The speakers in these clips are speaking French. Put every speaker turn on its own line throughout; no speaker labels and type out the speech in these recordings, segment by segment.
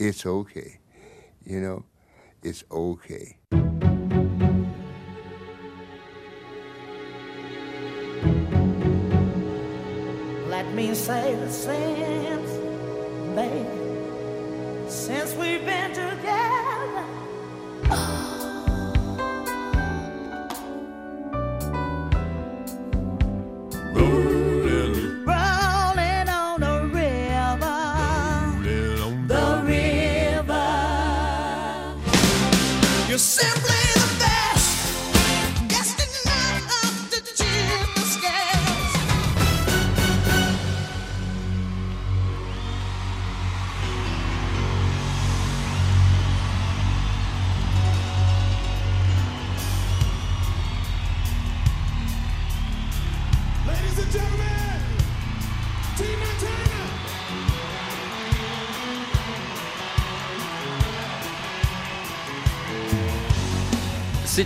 it's okay. You know, it's okay.
Let me say the since, baby, since we've been together.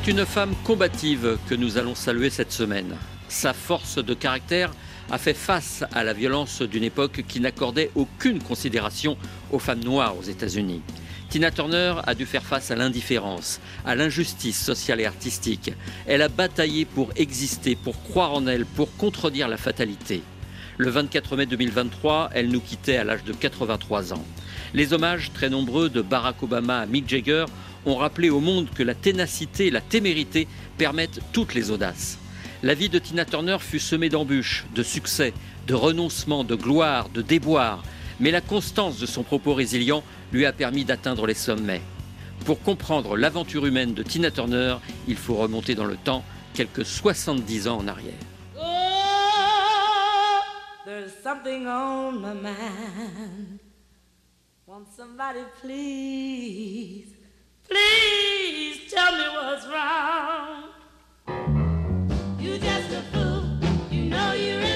C'est une femme combative que nous allons saluer cette semaine. Sa force de caractère a fait face à la violence d'une époque qui n'accordait aucune considération aux femmes noires aux États-Unis. Tina Turner a dû faire face à l'indifférence, à l'injustice sociale et artistique. Elle a bataillé pour exister, pour croire en elle, pour contredire la fatalité. Le 24 mai 2023, elle nous quittait à l'âge de 83 ans. Les hommages très nombreux de Barack Obama à Mick Jagger ont rappelé au monde que la ténacité et la témérité permettent toutes les audaces. La vie de Tina Turner fut semée d'embûches, de succès, de renoncements, de gloire, de déboires, mais la constance de son propos résilient lui a permis d'atteindre les sommets. Pour comprendre l'aventure humaine de Tina Turner, il faut remonter dans le temps quelques 70 ans en arrière.
Oh, there's something on my somebody please, please tell me what's wrong? You just a fool. You know you're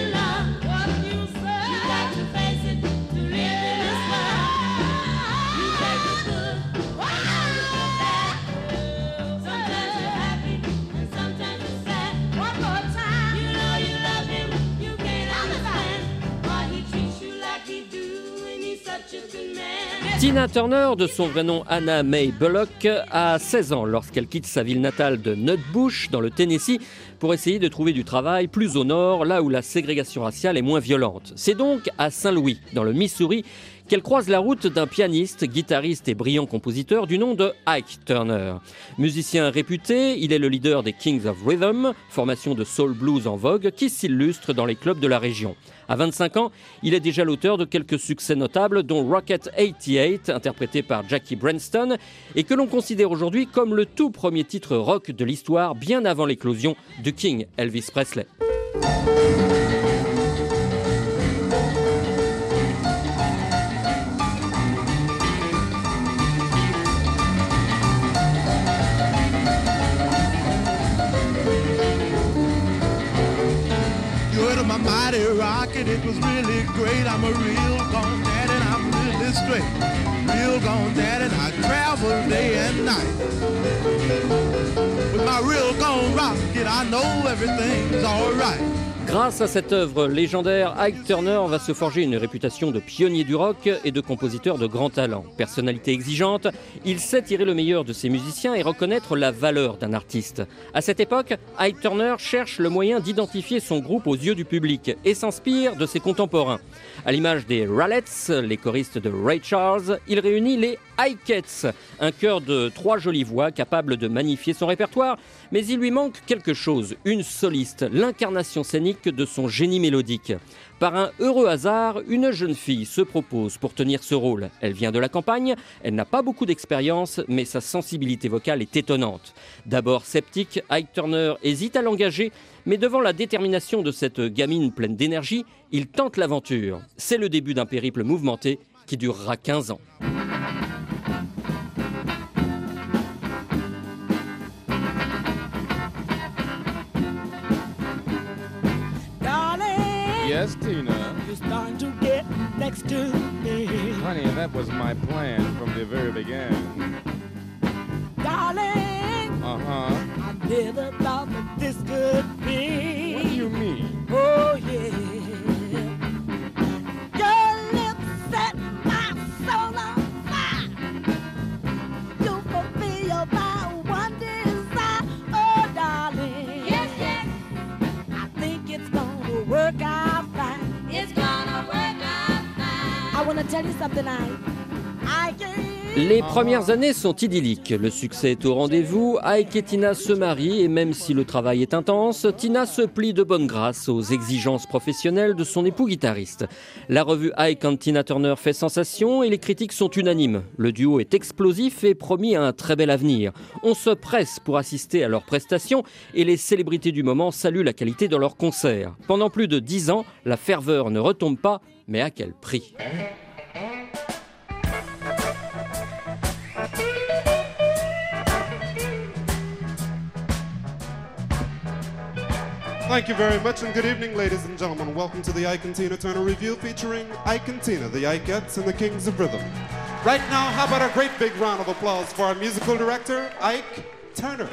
Tina Turner, de son vrai nom Anna May Bullock, a 16 ans lorsqu'elle quitte sa ville natale de Nutbush, dans le Tennessee, pour essayer de trouver du travail plus au nord, là où la ségrégation raciale est moins violente. C'est donc à Saint-Louis, dans le Missouri, qu'elle croise la route d'un pianiste, guitariste et brillant compositeur du nom de Ike Turner. Musicien réputé, il est le leader des Kings of Rhythm, formation de soul blues en vogue qui s'illustre dans les clubs de la région. À 25 ans, il est déjà l'auteur de quelques succès notables, dont Rocket 88, interprété par Jackie Branston, et que l'on considère aujourd'hui comme le tout premier titre rock de l'histoire, bien avant l'éclosion du King Elvis Presley.
I'm a real gone dad and I'm really straight. Real gone dad and I travel day and night. With my real gone rocket, I know everything's alright.
Grâce à cette œuvre légendaire, Ike Turner va se forger une réputation de pionnier du rock et de compositeur de grand talent. Personnalité exigeante, il sait tirer le meilleur de ses musiciens et reconnaître la valeur d'un artiste. À cette époque, Ike Turner cherche le moyen d'identifier son groupe aux yeux du public et s'inspire de ses contemporains. À l'image des Ralettes, les choristes de Ray Charles, il réunit les Ikeets, un chœur de trois jolies voix capables de magnifier son répertoire, mais il lui manque quelque chose, une soliste, l'incarnation scénique de son génie mélodique. Par un heureux hasard, une jeune fille se propose pour tenir ce rôle. Elle vient de la campagne, elle n'a pas beaucoup d'expérience, mais sa sensibilité vocale est étonnante. D'abord sceptique, Ike Turner hésite à l'engager, Mais devant la détermination de cette gamine pleine d'énergie, il tente l'aventure. C'est le début d'un périple mouvementé qui durera 15 ans.
Darling,
Yes, Tina.
you're starting to get next to me.
Honey, that was my plan from the very beginning.
Darling,
Uh huh.
I never thought that this could be.
What do you mean?
Les premières années sont idylliques. Le succès est au rendez-vous. Ike et Tina se marient et même si le travail est intense, Tina se plie de bonne grâce aux exigences professionnelles de son époux guitariste. La revue Ike and Tina Turner fait sensation et les critiques sont unanimes. Le duo est explosif et promis un très bel avenir. On se presse pour assister à leurs prestations et les célébrités du moment saluent la qualité de leurs concerts. Pendant plus de dix ans, la ferveur ne retombe pas, mais à quel prix?
Thank you very much, and good evening, ladies and gentlemen. Welcome to the Ike and Tina Turner Review featuring Ike and Tina, the Ikeettes and the Kings of Rhythm. Right now, how about a great big round of applause for our musical director, Ike Turner.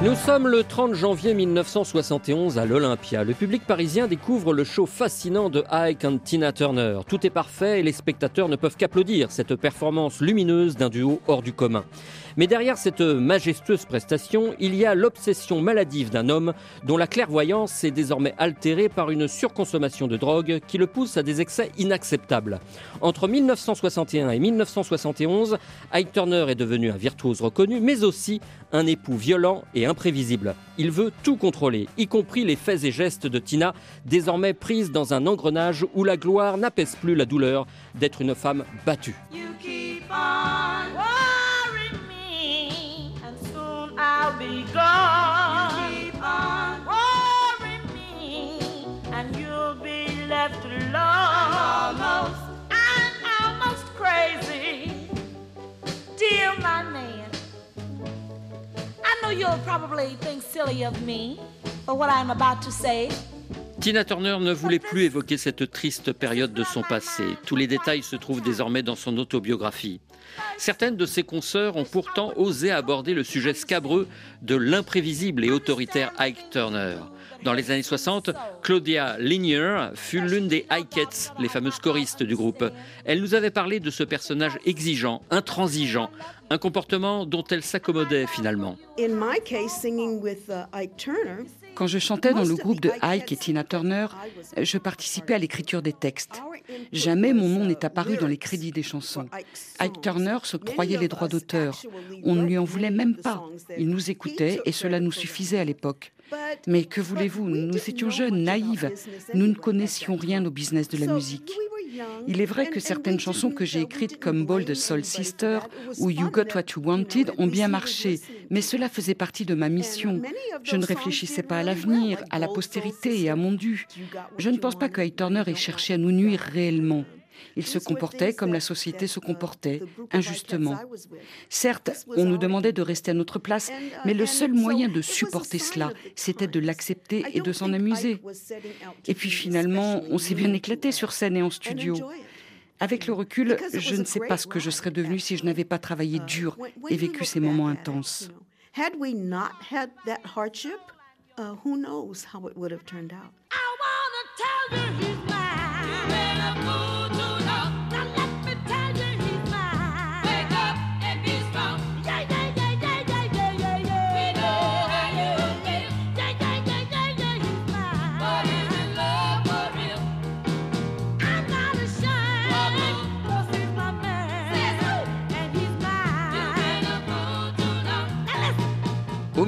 Nous sommes le 30 janvier 1971 à l'Olympia. Le public parisien découvre le show fascinant de Ike and Tina Turner. Tout est parfait et les spectateurs ne peuvent qu'applaudir cette performance lumineuse d'un duo hors du commun. Mais derrière cette majestueuse prestation, il y a l'obsession maladive d'un homme dont la clairvoyance est désormais altérée par une surconsommation de drogue qui le pousse à des excès inacceptables. Entre 1961 et 1971, Ike Turner est devenu un virtuose reconnu, mais aussi un époux violent et Il veut tout contrôler, y compris les faits et gestes de Tina, désormais prise dans un engrenage où la gloire n'apaise plus la douleur d'être une femme battue.
You'll probably think silly of me for what I'm about to say.
Tina Turner ne voulait plus évoquer cette triste période de son passé. Tous les détails se trouvent désormais dans son autobiographie. Certaines de ses consoeurs ont pourtant osé aborder le sujet scabreux de l'imprévisible et autoritaire Ike Turner. Dans les années 60, Claudia Linier fut l'une des Ikeettes, les fameuses choristes du groupe. Elle nous avait parlé de ce personnage exigeant, intransigeant, un comportement dont elle s'accommodait finalement.
In my case, singing with uh, Ike Turner,
Quand je chantais dans le groupe de Ike et Tina Turner, je participais à l'écriture des textes. Jamais mon nom n'est apparu dans les crédits des chansons. Ike Turner se croyait les droits d'auteur. On ne lui en voulait même pas. Il nous écoutait et cela nous suffisait à l'époque. Mais que voulez-vous? Nous étions jeunes, naïves. Nous ne connaissions rien au business de la musique. Il est vrai que certaines chansons que j'ai écrites comme Bold Soul Sister ou You Got What You Wanted ont bien marché, mais cela faisait partie de ma mission. Je ne réfléchissais pas à l'avenir, à la postérité et à mon dû. Je ne pense pas que Turner ait cherché à nous nuire réellement. Il se comportait comme la société se comportait, injustement. Certes, on nous demandait de rester à notre place, mais le seul moyen de supporter cela, c'était de l'accepter et de s'en amuser. Et puis finalement, on s'est bien éclaté sur scène et en studio. Avec le recul, je ne sais pas ce que je serais devenue si je n'avais pas travaillé dur et vécu ces moments intenses.
had we not had that hardship, uh, who knows how it would have turned out.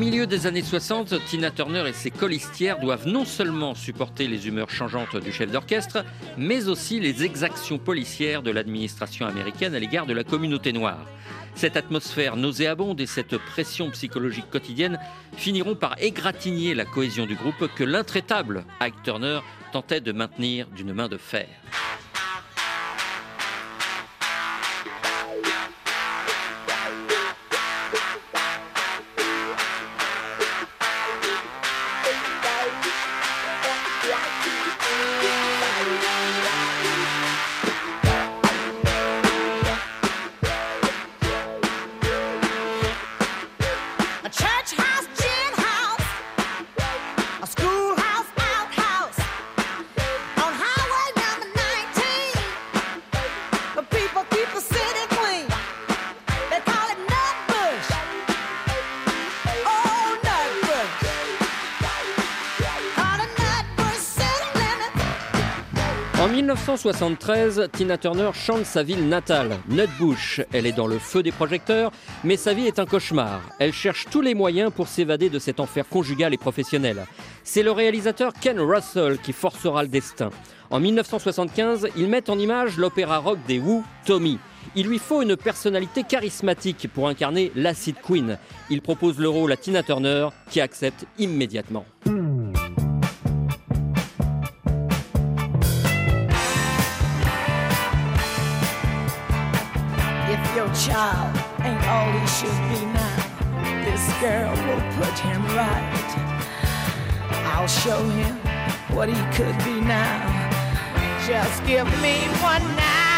Milieu des années 60, Tina Turner et ses colistières doivent non seulement supporter les humeurs changeantes du chef d'orchestre, mais aussi les exactions policières de l'administration américaine à l'égard de la communauté noire. Cette atmosphère nauséabonde et cette pression psychologique quotidienne finiront par égratigner la cohésion du groupe que l'intraitable Ike Turner tentait de maintenir d'une main de fer. En 1973, Tina Turner chante sa ville natale, Nutbush. Elle est dans le feu des projecteurs, mais sa vie est un cauchemar. Elle cherche tous les moyens pour s'évader de cet enfer conjugal et professionnel. C'est le réalisateur Ken Russell qui forcera le destin. En 1975, il met en image l'opéra rock des Who, Tommy. Il lui faut une personnalité charismatique pour incarner l'acid queen. Il propose le rôle à Tina Turner qui accepte immédiatement.
Child ain't all he should be now, this girl will put him right. I'll show him what he could be now. Just give me one night.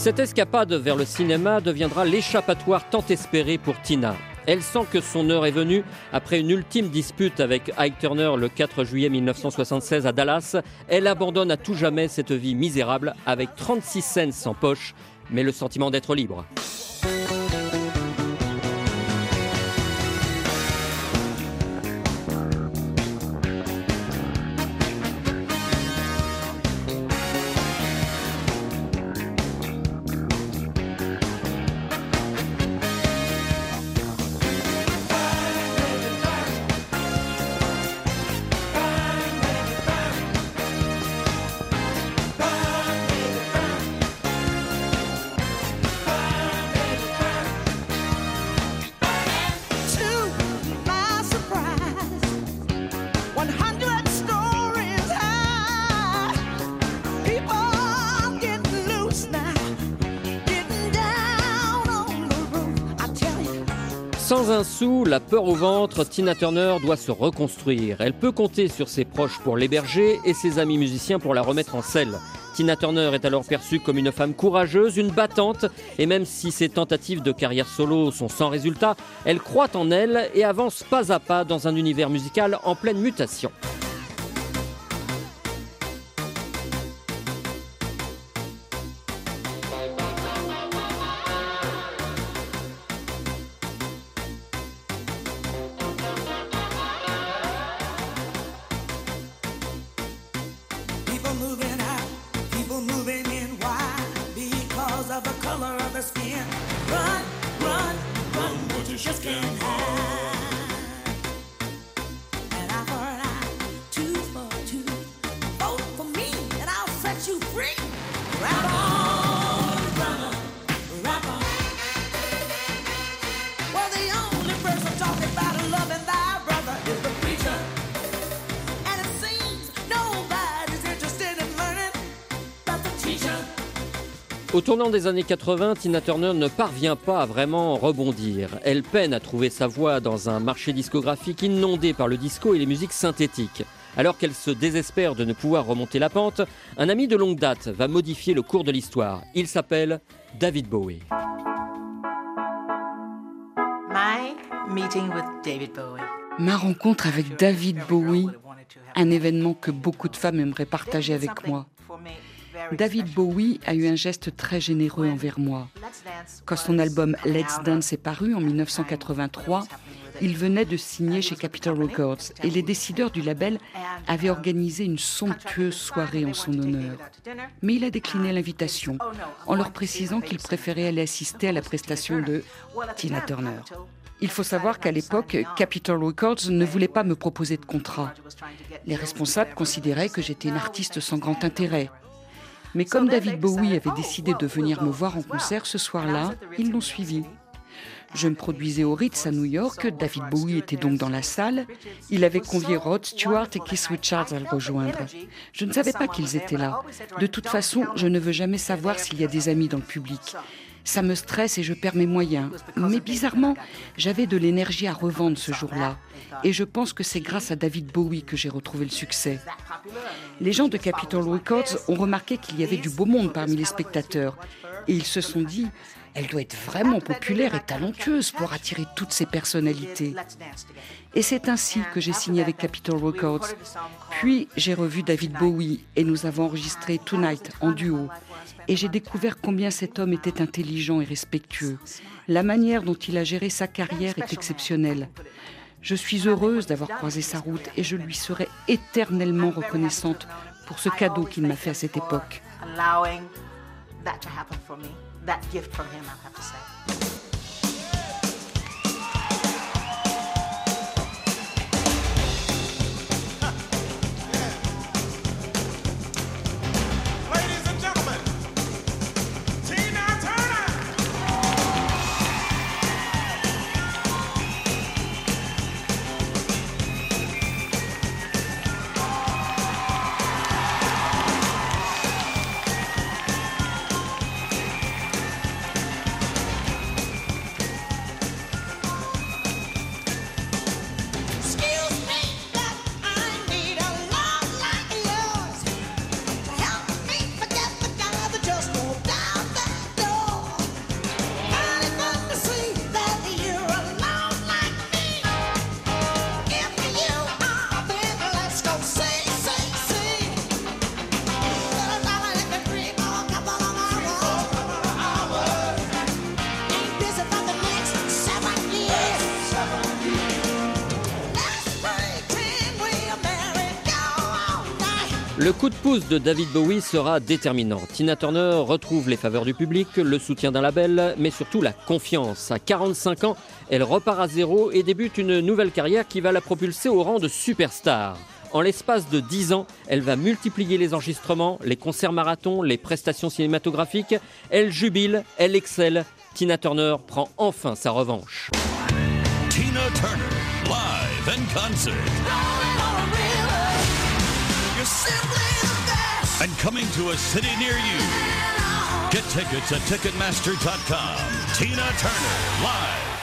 Cette escapade vers le cinéma deviendra l'échappatoire tant espéré pour Tina. Elle sent que son heure est venue après une ultime dispute avec Ike Turner le 4 juillet 1976 à Dallas. Elle abandonne à tout jamais cette vie misérable avec 36 cents en poche, mais le sentiment d'être libre. Un la peur au ventre, Tina Turner doit se reconstruire. Elle peut compter sur ses proches pour l'héberger et ses amis musiciens pour la remettre en selle. Tina Turner est alors perçue comme une femme courageuse, une battante, et même si ses tentatives de carrière solo sont sans résultat, elle croit en elle et avance pas à pas dans un univers musical en pleine mutation. Au tournant des années 80, Tina Turner ne parvient pas à vraiment rebondir. Elle peine à trouver sa voie dans un marché discographique inondé par le disco et les musiques synthétiques. Alors qu'elle se désespère de ne pouvoir remonter la pente, un ami de longue date va modifier le cours de l'histoire. Il s'appelle David Bowie.
My meeting with David Bowie.
Ma rencontre avec David Bowie, un événement que beaucoup de femmes aimeraient partager avec moi. David Bowie a eu un geste très généreux envers moi. Quand son album Let's Dance est paru en 1983, il venait de signer chez Capitol Records et les décideurs du label avaient organisé une somptueuse soirée en son honneur. Mais il a décliné l'invitation en leur précisant qu'il préférait aller assister à la prestation de Tina Turner. Il faut savoir qu'à l'époque, Capitol Records ne voulait pas me proposer de contrat. Les responsables considéraient que j'étais une artiste sans grand intérêt. Mais comme David Bowie avait décidé de venir me voir en concert ce soir-là, ils l'ont suivi. Je me produisais au Ritz à New York. David Bowie était donc dans la salle. Il avait convié Rod Stewart et Keith Richards à le rejoindre. Je ne savais pas qu'ils étaient là. De toute façon, je ne veux jamais savoir s'il y a des amis dans le public. Ça me stresse et je perds mes moyens. Mais bizarrement, j'avais de l'énergie à revendre ce jour-là. Et je pense que c'est grâce à David Bowie que j'ai retrouvé le succès. Les gens de Capitol Records ont remarqué qu'il y avait du beau monde parmi les spectateurs. Et ils se sont dit, elle doit être vraiment populaire et talentueuse pour attirer toutes ces personnalités. Et c'est ainsi que j'ai signé avec Capitol Records. Puis j'ai revu David Bowie et nous avons enregistré Tonight en duo. Et j'ai découvert combien cet homme était intelligent et respectueux. La manière dont il a géré sa carrière est exceptionnelle. Je suis heureuse d'avoir croisé sa route et je lui serai éternellement reconnaissante pour ce cadeau qu'il m'a fait à cette époque.
That gift from him, I have to say.
Le coup de pouce de David Bowie sera déterminant. Tina Turner retrouve les faveurs du public, le soutien d'un label, mais surtout la confiance. À 45 ans, elle repart à zéro et débute une nouvelle carrière qui va la propulser au rang de superstar. En l'espace de 10 ans, elle va multiplier les enregistrements, les concerts marathons, les prestations cinématographiques. Elle jubile, elle excelle. Tina Turner prend enfin sa revanche.
Tina Turner, live and concert. And coming to a city near you. Get tickets at Ticketmaster.com. Tina Turner, live.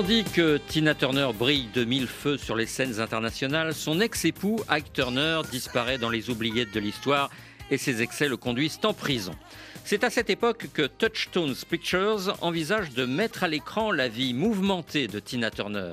Tandis que Tina Turner brille de mille feux sur les scènes internationales, son ex-époux, Ike Turner, disparaît dans les oubliettes de l'histoire et ses excès le conduisent en prison. C'est à cette époque que Touchstones Pictures envisage de mettre à l'écran la vie mouvementée de Tina Turner.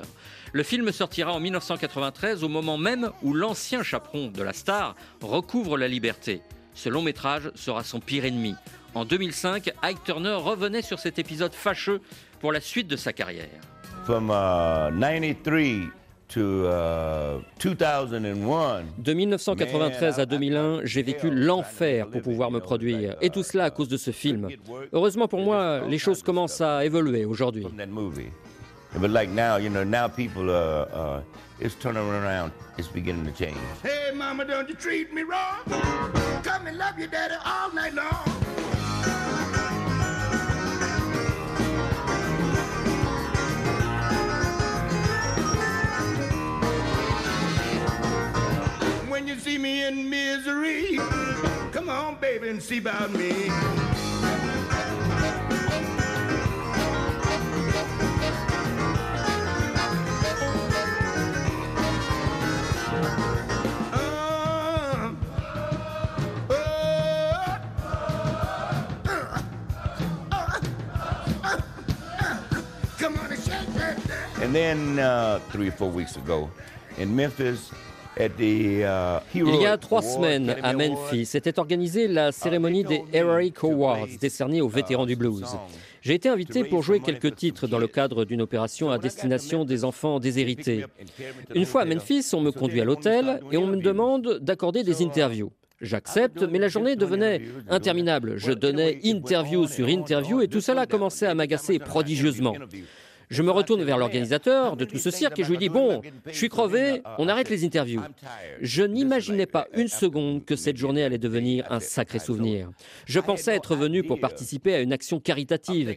Le film sortira en 1993 au moment même où l'ancien chaperon de la star recouvre la liberté. Ce long métrage sera son pire ennemi. En 2005, Ike Turner revenait sur cet épisode fâcheux pour la suite de sa carrière.
From, uh, 93 to, uh, 2001,
De 1993 à 2001, j'ai vécu l'enfer pour pouvoir me produire. Et tout cela à cause de ce film. Heureusement pour moi, les choses commencent à évoluer aujourd'hui.
But like now, you know, now people, uh, uh, it's turning around, it's beginning to change.
Hey, mama, don't you treat me wrong. Come and love your daddy all night long. when you see me in misery. Come on, baby, and see about me.
And then uh, three or four weeks ago in Memphis,
Il y a trois semaines, à Memphis, était organisée la cérémonie des Heroic Awards, décernée aux vétérans du blues. J'ai été invité pour jouer quelques titres dans le cadre d'une opération à destination des enfants déshérités. Une fois à Memphis, on me conduit à l'hôtel et on me demande d'accorder des interviews. J'accepte, mais la journée devenait interminable. Je donnais interview sur interview et tout cela commençait à m'agacer prodigieusement. Je me retourne vers l'organisateur de tout ce cirque et je lui dis Bon, je suis crevé, on arrête les interviews. Je n'imaginais pas une seconde que cette journée allait devenir un sacré souvenir. Je pensais être venu pour participer à une action caritative,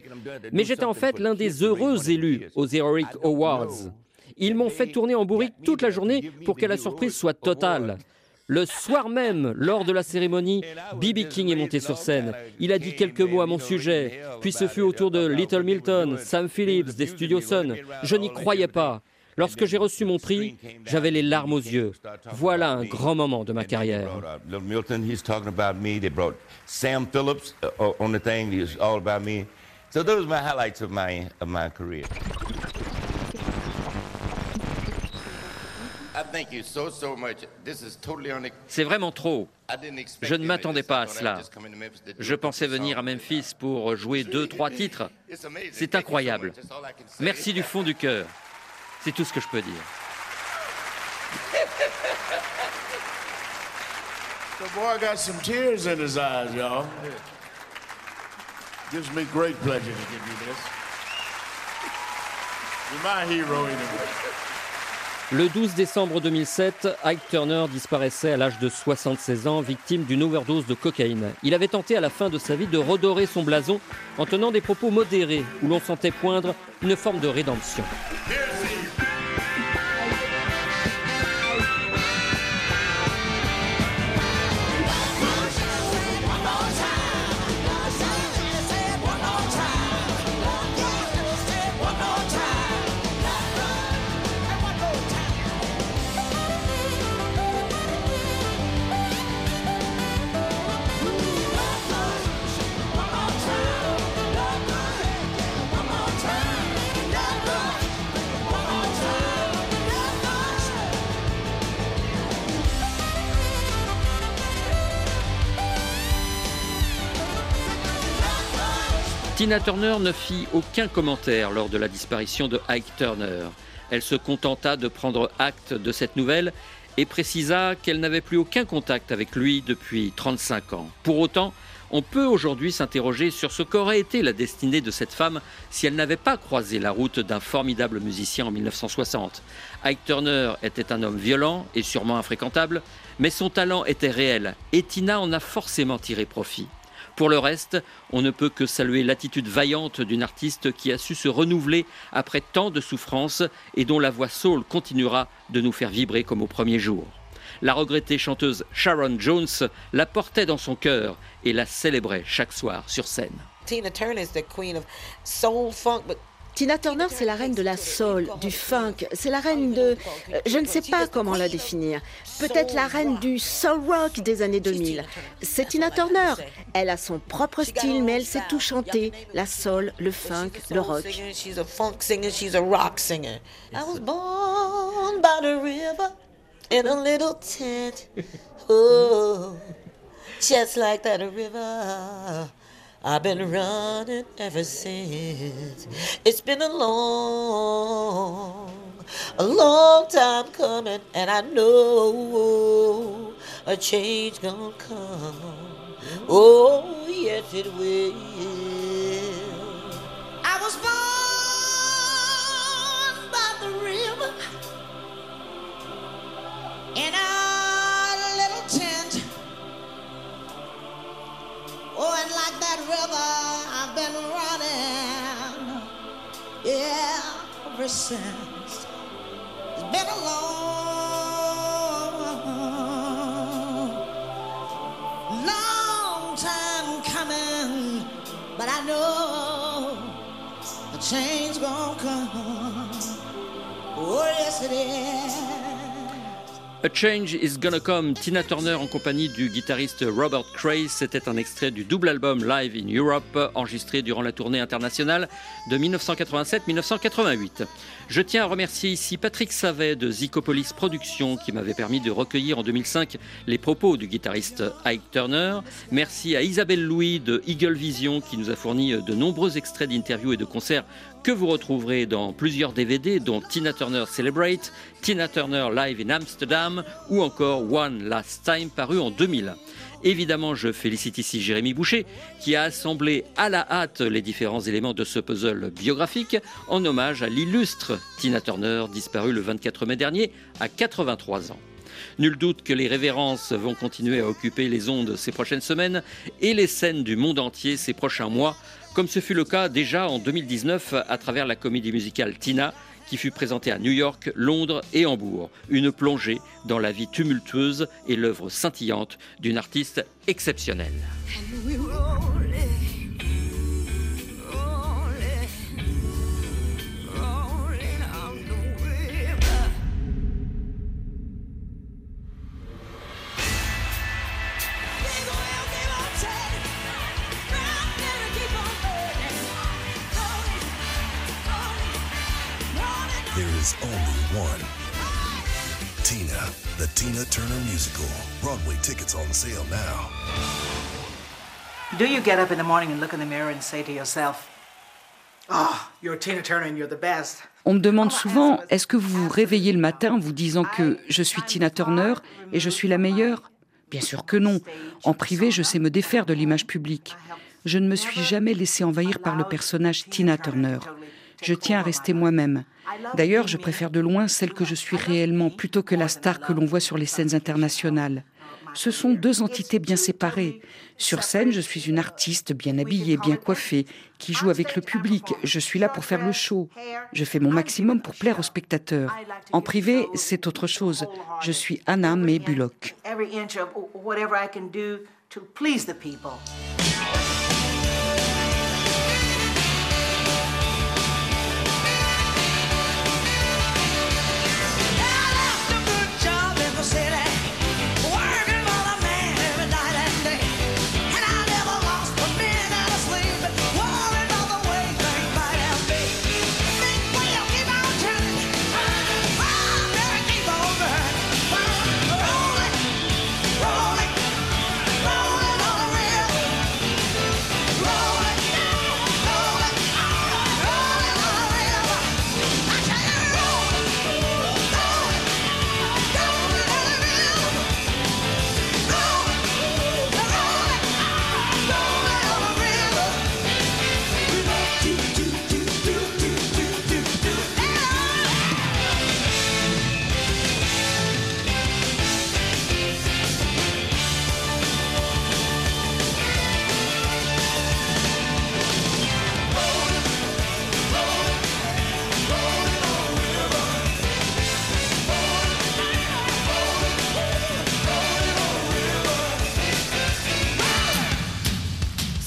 mais j'étais en fait l'un des heureux élus aux Heroic Awards. Ils m'ont fait tourner en bourrique toute la journée pour que la surprise soit totale. Le soir même, lors de la cérémonie, B.B. King est monté sur scène. Il a dit quelques mots à mon sujet. Puis ce fut au tour de Little Milton, Sam Phillips des Studios Sun. Je n'y croyais pas. Lorsque j'ai reçu mon prix, j'avais les larmes aux yeux. Voilà un grand moment de ma carrière.
Little
C'est vraiment trop. Je ne
you
m'attendais pas à cela.
just come into Memphis to do
Je pensais venir à. Memphis pour jouer deux, trois titres.
It's amazing.
C'est incroyable. Merci du fond du cœur. C'est tout ce que je peux dire.
The boy got some tears in his eyes, y'all. Gives me great pleasure to give you this. You're my hero anyway.
Le 12 décembre 2007, Ike Turner disparaissait à l'âge de 76 ans, victime d'une overdose de cocaïne. Il avait tenté à la fin de sa vie de redorer son blason en tenant des propos modérés où l'on sentait poindre une forme de rédemption. Tina Turner ne fit aucun commentaire lors de la disparition de Ike Turner. Elle se contenta de prendre acte de cette nouvelle et précisa qu'elle n'avait plus aucun contact avec lui depuis 35 ans. Pour autant, on peut aujourd'hui s'interroger sur ce qu'aurait été la destinée de cette femme si elle n'avait pas croisé la route d'un formidable musicien en 1960. Ike Turner était un homme violent et sûrement infréquentable, mais son talent était réel et Tina en a forcément tiré profit. Pour le reste, on ne peut que saluer l'attitude vaillante d'une artiste qui a su se renouveler après tant de souffrances et dont la voix soul continuera de nous faire vibrer comme au premier jour. La regrettée chanteuse Sharon Jones la portait dans son cœur et la célébrait chaque soir sur scène.
Tina Turner is the queen of soul funk, but
Tina Turner, c'est la reine de la soul, du funk, c'est la reine de... euh, Je ne sais pas comment la définir. Peut-être la reine du soul rock des années 2000. C'est Tina Turner. Elle a son propre style, mais elle sait tout chanter. La soul, le funk, le rock.
Singer, she's a funk singer, she's a rock singer. I was born by the river in a little tent. Oh, just like that river. I've been running ever since. It's been a long, a long time coming, and I know a change gonna come. Oh, yes, it will. I was born by the river in a Oh, and like that river, I've been running, yeah, ever since. It's been a long, long time coming, but I know a change gonna come. Oh, yes, it is.
A Change is Gonna Come, Tina Turner en compagnie du guitariste Robert Cray. C'était un extrait du double album Live in Europe, enregistré durant la tournée internationale de 1987-1988. Je tiens à remercier ici Patrick Savet de Zicopolis Productions qui m'avait permis de recueillir en 2005 les propos du guitariste Ike Turner. Merci à Isabelle Louis de Eagle Vision qui nous a fourni de nombreux extraits d'interviews et de concerts que vous retrouverez dans plusieurs DVD dont Tina Turner Celebrate, Tina Turner Live in Amsterdam ou encore One Last Time paru en 2000. Évidemment, je félicite ici Jérémy Boucher qui a assemblé à la hâte les différents éléments de ce puzzle biographique en hommage à l'illustre Tina Turner disparue le 24 mai dernier à 83 ans. Nul doute que les révérences vont continuer à occuper les ondes ces prochaines semaines et les scènes du monde entier ces prochains mois, comme ce fut le cas déjà en 2019 à travers la comédie musicale Tina qui fut présentée à New York, Londres et Hambourg. Une plongée dans la vie tumultueuse et l'œuvre scintillante d'une artiste exceptionnelle.
Is only one. Tina, the Tina Turner Musical. Broadway tickets on sale now.
Do you get up in the morning and look in the mirror and say to yourself, Oh, you're Tina Turner and you're the best?
On me demande souvent, est-ce que vous vous réveillez le matin en vous disant que je suis Tina Turner et je suis la meilleure? Bien sûr que non. En privé, je sais me défaire de l'image publique. Je ne me suis jamais laissé envahir par le personnage Tina Turner. Je tiens à rester moi-même. D'ailleurs, je préfère de loin celle que je suis réellement plutôt que la star que l'on voit sur les scènes internationales. Ce sont deux entités bien séparées. Sur scène, je suis une artiste bien habillée, bien coiffée, qui joue avec le public. Je suis là pour faire le show. Je fais mon maximum pour plaire aux spectateurs. En privé, c'est autre chose. Je suis Anna May Bullock.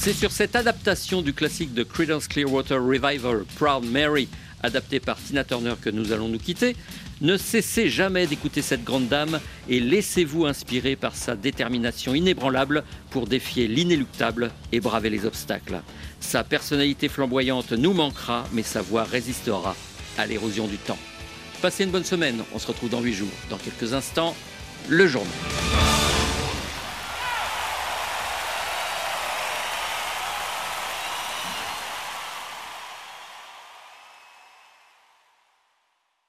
C'est sur cette adaptation du classique de Creedence Clearwater Revival, Proud Mary, adapté par Tina Turner, que nous allons nous quitter. Ne cessez jamais d'écouter cette grande dame et laissez-vous inspirer par sa détermination inébranlable pour défier l'inéluctable et braver les obstacles. Sa personnalité flamboyante nous manquera, mais sa voix résistera à l'érosion du temps. Passez une bonne semaine, on se retrouve dans 8 jours. Dans quelques instants, le journal.